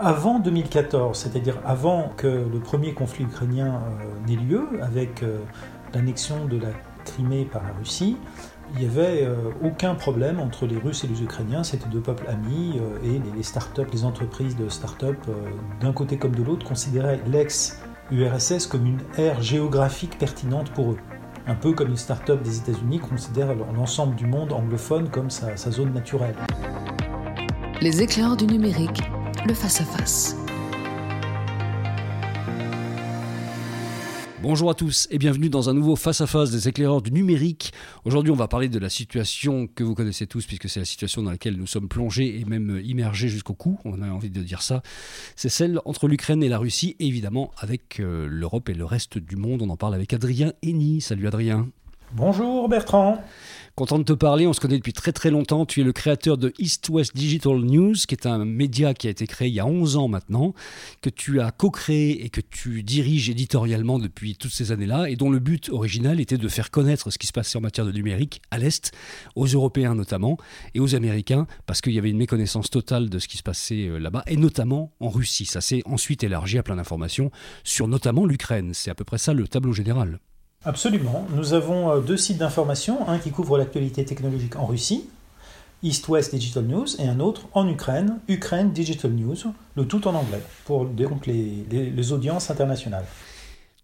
Avant 2014, c'est-à-dire avant que le premier conflit ukrainien n'ait lieu, avec l'annexion de la Crimée par la Russie, il n'y avait aucun problème entre les Russes et les Ukrainiens, c'était deux peuples amis, et les, startups, les entreprises de start-up, d'un côté comme de l'autre, considéraient l'ex-URSS comme une aire géographique pertinente pour eux. Un peu comme une start-up des États-Unis considère l'ensemble du monde anglophone comme sa, sa zone naturelle. Les éclairs du numérique le face-à-face. Bonjour à tous et bienvenue dans un nouveau face-à-face des éclaireurs du numérique. Aujourd'hui, on va parler de la situation que vous connaissez tous, puisque c'est la situation dans laquelle nous sommes plongés et même immergés jusqu'au cou, on a envie de dire ça. C'est celle entre l'Ukraine et la Russie, évidemment avec euh, l'Europe et le reste du monde. On en parle avec Adrien Henny. Salut Adrien. Bonjour Bertrand. Content de te parler, on se connaît depuis très très longtemps. Tu es le créateur de East West Digital News, qui est un média qui a été créé il y a 11 ans maintenant, que tu as co-créé et que tu diriges éditorialement depuis toutes ces années-là, et dont le but original était de faire connaître ce qui se passait en matière de numérique à l'Est, aux Européens notamment, et aux Américains, parce qu'il y avait une méconnaissance totale de ce qui se passait euh, là-bas, et notamment en Russie. Ça s'est ensuite élargi à plein d'informations sur notamment l'Ukraine. C'est à peu près ça le tableau général. Absolument. Nous avons euh, deux sites d'information, un qui couvre l'actualité technologique en Russie, East West Digital News, et un autre en Ukraine, Ukraine Digital News, le tout en anglais, pour les, les, audiences internationales.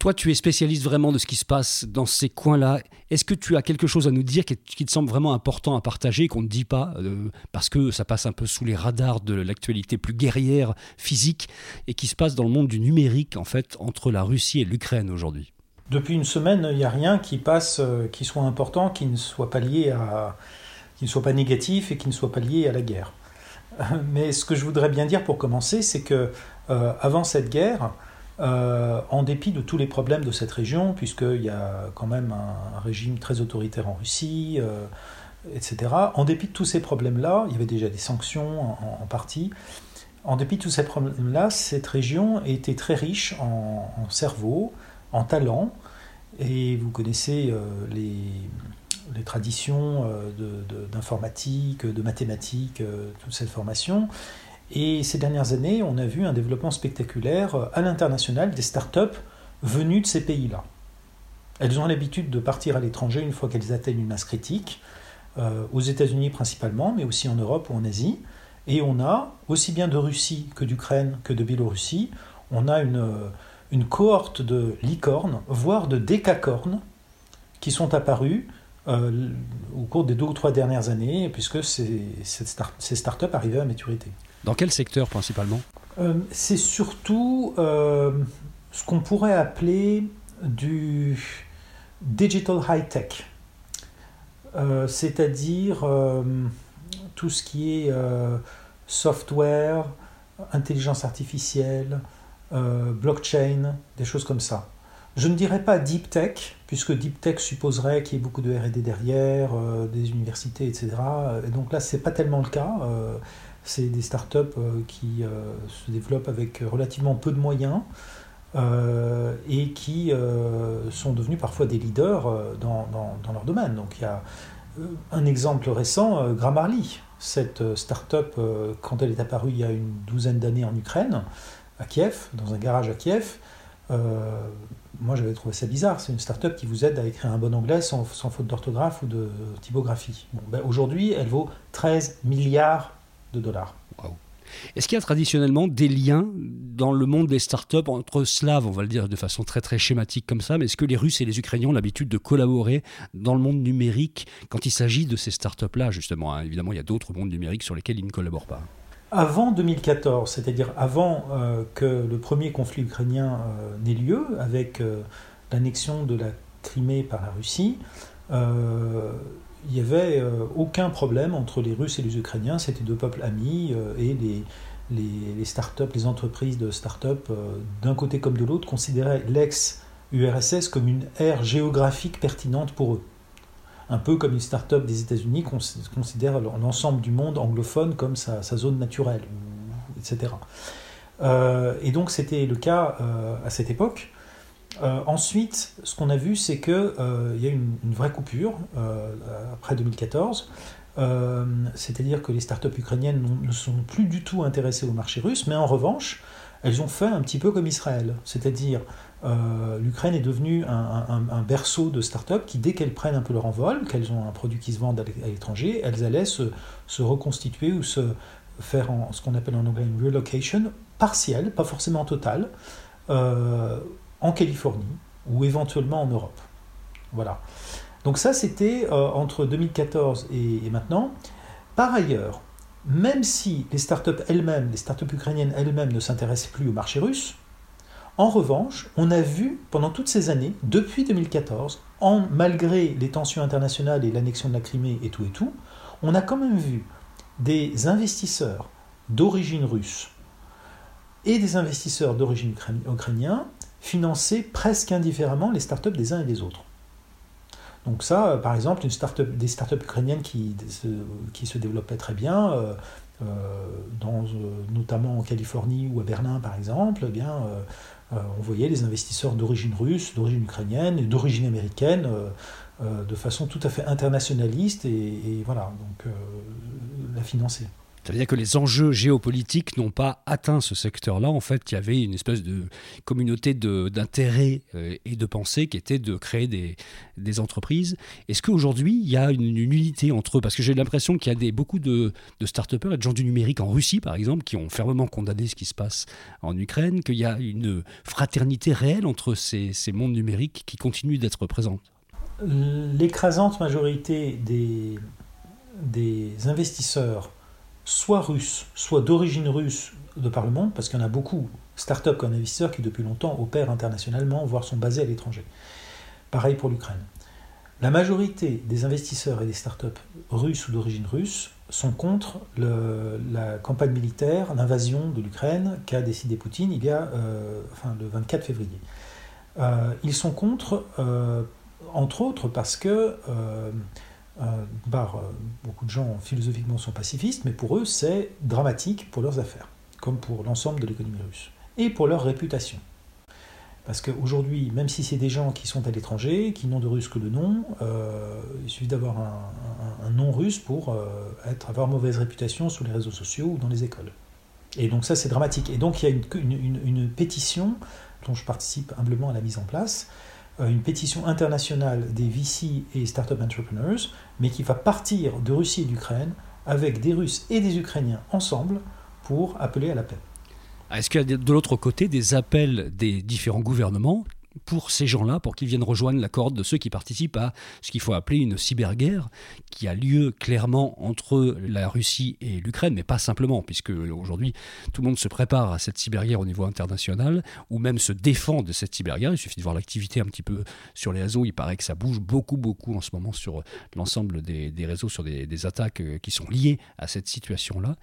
Toi, tu es spécialiste vraiment de ce qui se passe dans ces coins-là. Est-ce que tu as quelque chose à nous dire qui, te semble vraiment important à partager, qu'on ne dit pas, euh, parce que ça passe un peu sous les radars de l'actualité plus guerrière, physique, et qui se passe dans le monde du numérique, en fait, entre la Russie et l'Ukraine aujourd'hui? Depuis une semaine, il n'y a rien qui passe, euh, qui soit important, qui ne soit pas lié à, qui ne soit pas négatif et qui ne soit pas lié à la guerre. Mais ce que je voudrais bien dire pour commencer, c'est que euh, avant cette guerre, euh, en dépit de tous les problèmes de cette région, puisqu'il y a quand même un, régime très autoritaire en Russie, etc., en dépit de tous ces problèmes-là, il y avait déjà des sanctions en, partie, en dépit de tous ces problèmes-là, cette région était très riche en, en cerveau, en talent, et vous connaissez euh, les, les, traditions euh, d'informatique, de, mathématiques, euh, toute cette formation. Et ces dernières années, on a vu un développement spectaculaire à l'international des startups venues de ces pays-là. Elles ont l'habitude de partir à l'étranger une fois qu'elles atteignent une masse critique, aux États-Unis principalement, mais aussi en Europe ou en Asie. Et on a, aussi bien de Russie que d'Ukraine que de Biélorussie, on a une, une cohorte de licornes, voire de décacornes, qui sont apparues euh, au cours des deux ou trois dernières années, puisque ces, ces startups arrivaient à maturité. Dans quel secteur principalement? Euh, C'est surtout euh, ce qu'on pourrait appeler du digital high-tech, c'est-à-dire tout ce qui est software, intelligence artificielle, euh, blockchain, des choses comme ça. Je ne dirais pas deep tech, puisque deep tech supposerait qu'il y ait beaucoup de RD derrière, euh, des universités, etc. Et donc là, ce n'est pas tellement le cas. Euh, c'est des startups qui se développent avec relativement peu de moyens et qui sont devenus parfois des leaders dans, dans, leur domaine. Donc il y a un exemple récent, Grammarly, cette startup, quand elle est apparue il y a une douzaine d'années en Ukraine, à Kiev, dans un garage à Kiev. Euh, moi, j'avais trouvé ça bizarre. C'est une start-up qui vous aide à écrire un bon anglais sans, faute d'orthographe ou de typographie. Ben, aujourd'hui, elle vaut 13 milliards de dollars. Est-ce qu'il y a traditionnellement des liens dans le monde des startups entre slaves, on va le dire de façon très très schématique comme ça, mais est-ce que les Russes et les Ukrainiens ont l'habitude de collaborer dans le monde numérique quand il s'agit de ces startups-là, justement hein? Évidemment, il y a d'autres mondes numériques sur lesquels ils ne collaborent pas avant 2014, c'est-à-dire avant euh, que le premier conflit ukrainien euh, n'ait lieu, avec euh, l'annexion de la Crimée par la Russie, il n'y avait aucun problème entre les Russes et les Ukrainiens, c'était deux peuples amis, et les, les, les startups, les entreprises de start-up, d'un côté comme de l'autre, considéraient l'ex-URSS comme une aire géographique pertinente pour eux un peu comme une start-up des États-Unis considère l'ensemble du monde anglophone comme sa, zone naturelle, etc. Euh, et donc c'était le cas euh, à cette époque. Euh, ensuite, ce qu'on a vu, c'est qu'il y a une, une vraie coupure après 2014. c'est-à-dire que les startups ukrainiennes ne sont plus du tout intéressées au marché russe, mais en revanche, elles ont fait un petit peu comme Israël, c'est-à-dire euh, l'Ukraine est devenue un, berceau de start-up qui, dès qu'elles prennent un peu leur envol, qu'elles ont un produit qui se vend à l'étranger, elles allaient se, reconstituer ou se faire en, ce qu'on appelle en anglais une relocation partielle, pas forcément totale, euh, en Californie ou éventuellement en Europe. Voilà. Donc ça, c'était euh, entre 2014 et, et, maintenant. Par ailleurs, même si les startups elles-mêmes, les startups ukrainiennes elles-mêmes ne s'intéressaient plus au marché russe, en revanche, on a vu pendant toutes ces années, depuis 2014, en, malgré les tensions internationales et l'annexion de la Crimée et tout et tout, on a quand même vu des investisseurs d'origine russe et des investisseurs d'origine ukrainienne financer presque indifféremment les startups des uns et des autres. Donc ça, par exemple, une start des startups ukrainiennes qui, qui se développaient très bien, euh, euh, euh, notamment en Californie ou à Berlin par exemple, eh bien, euh, on voyait les investisseurs d'origine russe, d'origine ukrainienne et d'origine américaine de façon tout à fait internationaliste et, voilà, donc la financer. C'est-à-dire que les enjeux géopolitiques n'ont pas atteint ce secteur-là. En fait, il y avait une espèce de communauté d'intérêts euh, et de pensée qui était de créer des, des entreprises. Est-ce qu'aujourd'hui, il y a une, unité entre eux? Parce que j'ai l'impression qu'il y a des, beaucoup de, de start-upers et de gens du numérique en Russie, par exemple, qui ont fermement condamné ce qui se passe en Ukraine, qu'il y a une fraternité réelle entre ces, ces mondes numériques qui continuent d'être présentes. L'écrasante majorité des, des investisseurs soit russes, soit d'origine russe de par le monde, parce qu'il y en a beaucoup, start-up comme investisseurs, qui depuis longtemps opèrent internationalement, voire sont basés à l'étranger. Pareil pour l'Ukraine. La majorité des investisseurs et des start-up russes ou d'origine russe sont contre la campagne militaire, l'invasion de l'Ukraine qu'a décidé Poutine il y a, euh, enfin, le 24 février. Euh, ils sont contre, euh, entre autres, parce que euh, euh, beaucoup de gens philosophiquement sont pacifistes, mais pour eux c'est dramatique pour leurs affaires, comme pour l'ensemble de l'économie russe, et pour leur réputation. Parce qu'aujourd'hui, même si c'est des gens qui sont à l'étranger, qui n'ont de russe que le nom, euh, il suffit d'avoir un, nom russe pour être, avoir mauvaise réputation sur les réseaux sociaux ou dans les écoles. Et donc ça, c'est dramatique. Et donc il y a une pétition dont je participe humblement à la mise en place, euh, une pétition internationale des VC et Startup Entrepreneurs, mais qui va partir de Russie et d'Ukraine avec des Russes et des Ukrainiens ensemble pour appeler à la paix. Est-ce qu'il y a de l'autre côté des appels des différents gouvernements pour ces gens-là, pour qu'ils viennent rejoindre la corde de ceux qui participent à ce qu'il faut appeler une cyberguerre, qui a lieu clairement entre la Russie et l'Ukraine, mais pas simplement, puisque aujourd'hui tout le monde se prépare à cette cyberguerre au niveau international, ou même se défend de cette cyberguerre. Il suffit de voir l'activité un petit peu sur les réseaux, il paraît que ça bouge beaucoup, beaucoup en ce moment sur l'ensemble des, réseaux, sur des, attaques euh, qui sont liées à cette situation-là.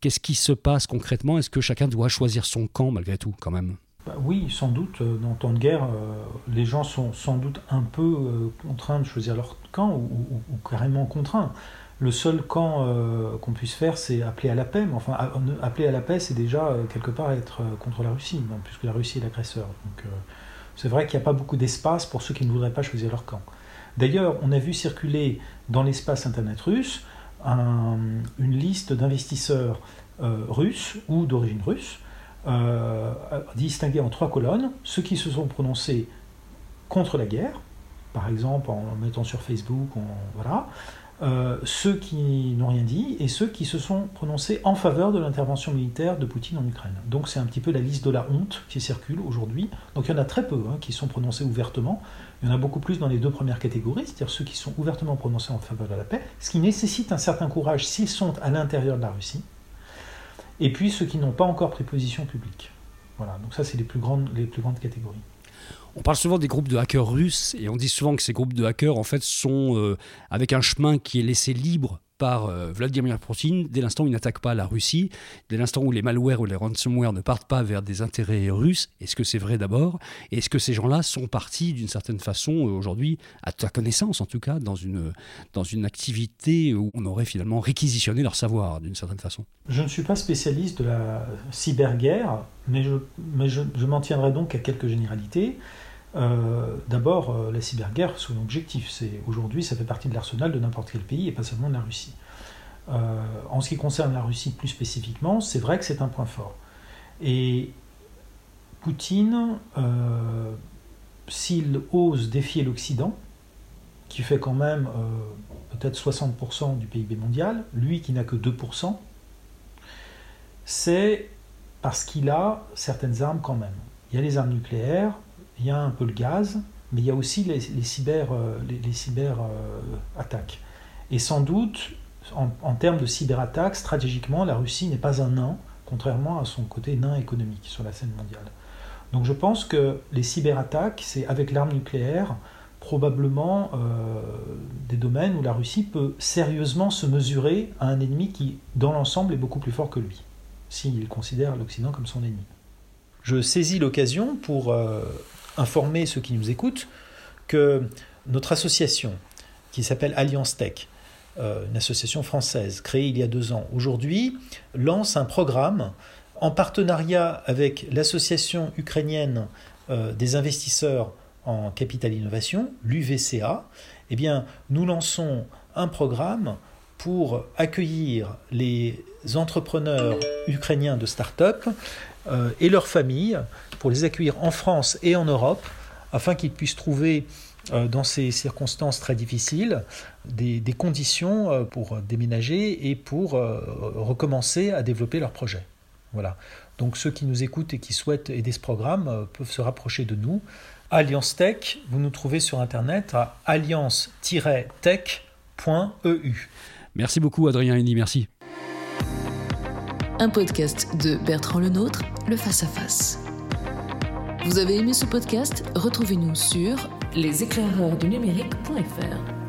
Qu'est-ce qui se passe concrètement? Est-ce que chacun doit choisir son camp malgré tout, quand même? Oui, sans doute, euh, dans temps de guerre, euh, les gens sont sans doute un peu euh, contraints de choisir leur camp ou, carrément contraints. Le seul camp qu'on puisse faire, c'est appeler à la paix. Mais enfin, appeler à la paix, c'est déjà quelque part être contre la Russie, puisque la Russie est l'agresseur. Donc, c'est vrai qu'il n'y a pas beaucoup d'espace pour ceux qui ne voudraient pas choisir leur camp. D'ailleurs, on a vu circuler dans l'espace Internet russe une liste d'investisseurs russes ou d'origine russe euh, en trois colonnes ceux qui se sont prononcés contre la guerre, par exemple en mettant sur Facebook, voilà, euh, ceux qui n'ont rien dit et ceux qui se sont prononcés en faveur de l'intervention militaire de Poutine en Ukraine. Donc c'est un petit peu la liste de la honte qui circule aujourd'hui. Donc il y en a très peu hein, qui sont prononcés ouvertement. Il y en a beaucoup plus dans les deux premières catégories, c'est-à-dire ceux qui sont ouvertement prononcés en faveur de la paix, ce qui nécessite un certain courage s'ils sont à l'intérieur de la Russie et puis ceux qui n'ont pas encore pris position publique. Voilà, donc ça c'est les plus grandes, les plus grandes catégories. On parle souvent des groupes de hackers russes et on dit souvent que ces groupes de hackers en fait sont euh, avec un chemin qui est laissé libre par euh, Vladimir Poutine dès l'instant où il n'attaque pas la Russie, dès l'instant où les malwares ou les ransomware ne partent pas vers des intérêts russes. Est-ce que c'est vrai d'abord? Est-ce que ces gens-là sont partis d'une certaine façon euh, aujourd'hui, à ta connaissance en tout cas, dans une, dans une activité où on aurait finalement réquisitionné leur savoir d'une certaine façon? Je ne suis pas spécialiste de la cyberguerre, mais je, mais je m'en tiendrai donc à quelques généralités. Euh, d'abord, euh, la cyberguerre, son objectif, c'est aujourd'hui, ça fait partie de l'arsenal de n'importe quel pays et pas seulement de la Russie. en ce qui concerne la Russie plus spécifiquement, c'est vrai que c'est un point fort. Et Poutine, s'il ose défier l'Occident, qui fait quand même peut-être 60% du PIB mondial, lui qui n'a que 2%, c'est parce qu'il a certaines armes quand même. Il y a les armes nucléaires, il y a un peu le gaz, mais il y a aussi les, cyber, les, cyber euh, euh, attaques. Et sans doute, en, termes de cyberattaques, stratégiquement, la Russie n'est pas un nain, contrairement à son côté nain économique sur la scène mondiale. Donc je pense que les cyberattaques, c'est avec l'arme nucléaire, probablement euh, des domaines où la Russie peut sérieusement se mesurer à un ennemi qui, dans l'ensemble, est beaucoup plus fort que lui, s'il considère l'Occident comme son ennemi. Je saisis l'occasion pour euh, informer ceux qui nous écoutent que notre association, qui s'appelle Alliance Tech, euh, une association française créée il y a deux ans, aujourd'hui lance un programme en partenariat avec l'association ukrainienne des investisseurs en capital innovation, l'UVCA, eh bien, nous lançons un programme pour accueillir les entrepreneurs ukrainiens de start-up euh, et leurs familles, pour les accueillir en France et en Europe, afin qu'ils puissent trouver euh, dans ces circonstances très difficiles des, conditions euh, pour déménager et pour recommencer à développer leur projet. Voilà. Donc ceux qui nous écoutent et qui souhaitent aider ce programme peuvent se rapprocher de nous Alliance Tech, vous nous trouvez sur internet à alliance-tech.eu. Merci beaucoup Adrien Henny, merci. Un podcast de Bertrand Lenôtre, le Face à Face. Vous avez aimé ce podcast? Retrouvez-nous sur leséclaireursdunumérique.fr.